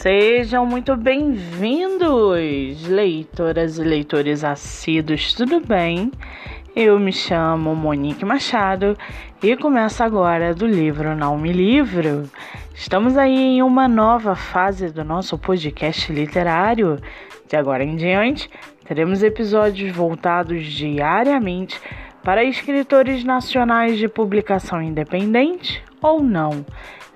Sejam muito bem-vindos, leitoras e leitores assíduos, tudo bem? Eu me chamo Monique Machado e começo agora do livro Não Me Livro. Estamos aí em uma nova fase do nosso podcast literário. De agora em diante, teremos episódios voltados diariamente para escritores nacionais de publicação independente ou não.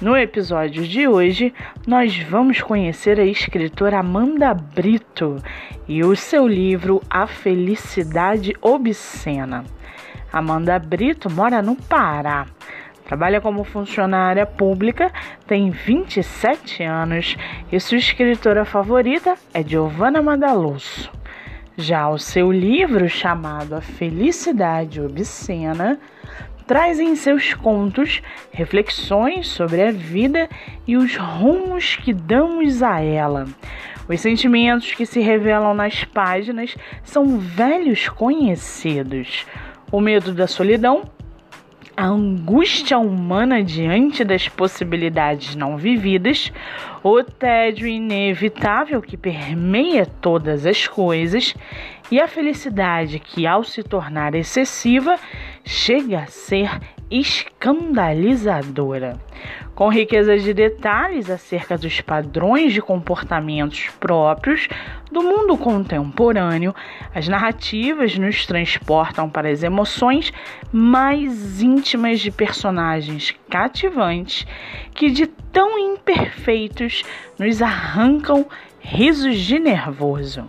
no episódio de hoje, nós vamos conhecer a escritora Amanda Brito e o seu livro A Felicidade Obscena. Amanda Brito mora no Pará. Trabalha como funcionária pública, tem 27 anos e sua escritora favorita é Giovanna Madalosso. Já o seu livro, chamado A Felicidade Obscena, traz em seus contos reflexões sobre a vida e os rumos que damos a ela. Os sentimentos que se revelam nas páginas são velhos conhecidos: o medo da solidão, a angústia humana diante das possibilidades não vividas, o tédio inevitável que permeia todas as coisas e a felicidade que, ao se tornar excessiva, chega a ser escandalizadora. Com riqueza de detalhes acerca dos padrões de comportamentos próprios do mundo contemporâneo, as narrativas nos transportam para as emoções mais íntimas de personagens cativantes que, de tão imperfeitos, nos arrancam risos de nervoso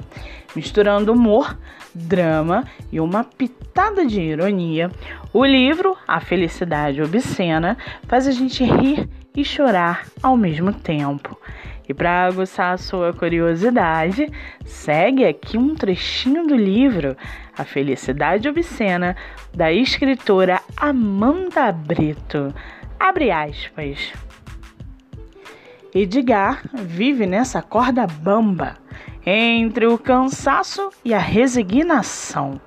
misturando humor, drama e uma pitada de ironia. O livro, A Felicidade Obscena, faz a gente rir e chorar ao mesmo tempo. E para aguçar a sua curiosidade, segue aqui um trechinho do livro A Felicidade Obscena, da escritora Amanda Brito. Abre aspas. Edgar vive nessa corda bamba entre o cansaço e a resignação.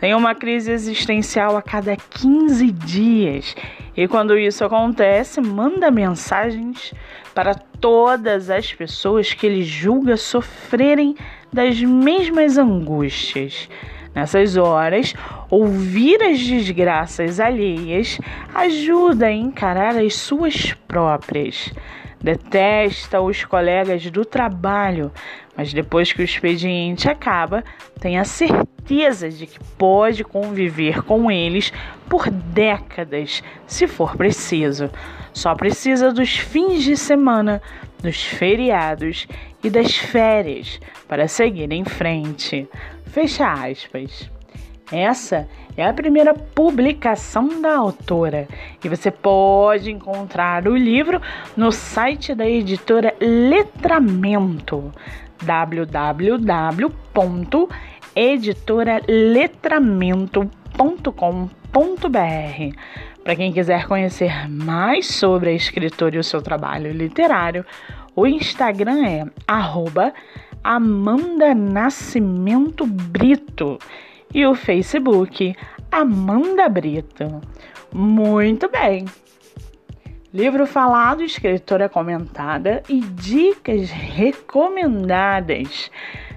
Tem uma crise existencial a cada 15 dias e quando isso acontece, manda mensagens para todas as pessoas que ele julga sofrerem das mesmas angústias. Nessas horas, ouvir as desgraças alheias ajuda a encarar as suas próprias. Detesta os colegas do trabalho, mas depois que o expediente acaba, tem a certeza de que pode conviver com eles por décadas, se for preciso. Só precisa dos fins de semana, dos feriados e das férias para seguir em frente. Fecha aspas. Essa é a primeira publicação da autora e você pode encontrar o livro no site da editora Letramento www.editoraletramento.com.br. Para quem quiser conhecer mais sobre a escritora e o seu trabalho literário, o Instagram é arroba Amanda Nascimento Brito e o Facebook Amanda Brito. Muito bem! Livro falado, escritora comentada e dicas recomendadas.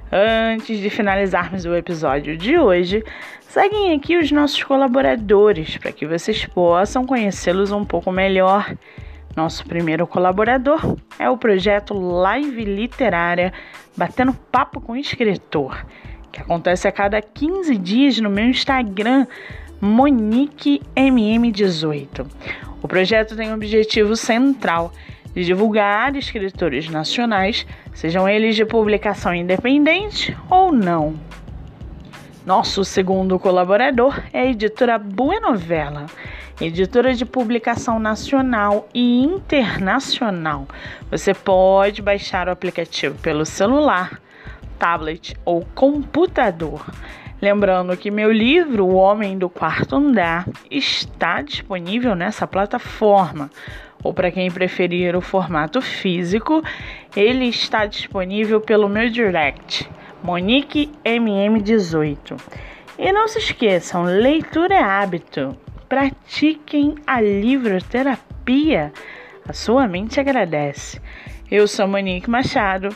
Antes de finalizarmos o episódio de hoje, seguem aqui os nossos colaboradores para que vocês possam conhecê-los um pouco melhor. Nosso primeiro colaborador é o projeto Live Literária Batendo Papo com Escritor que acontece a cada 15 dias no meu Instagram, MoniqueMM18. O projeto tem o objetivo central de divulgar escritores nacionais, sejam eles de publicação independente ou não. Nosso segundo colaborador é a editora Buenovela, editora de publicação nacional e internacional. Você pode baixar o aplicativo pelo celular tablet ou computador. Lembrando que meu livro, O Homem do Quarto Andar, está disponível nessa plataforma. Ou para quem preferir o formato físico, ele está disponível pelo meu direct, Monique MM18. E não se esqueçam, leitura é hábito. Pratiquem a livroterapia. A sua mente agradece. Eu sou Monique Machado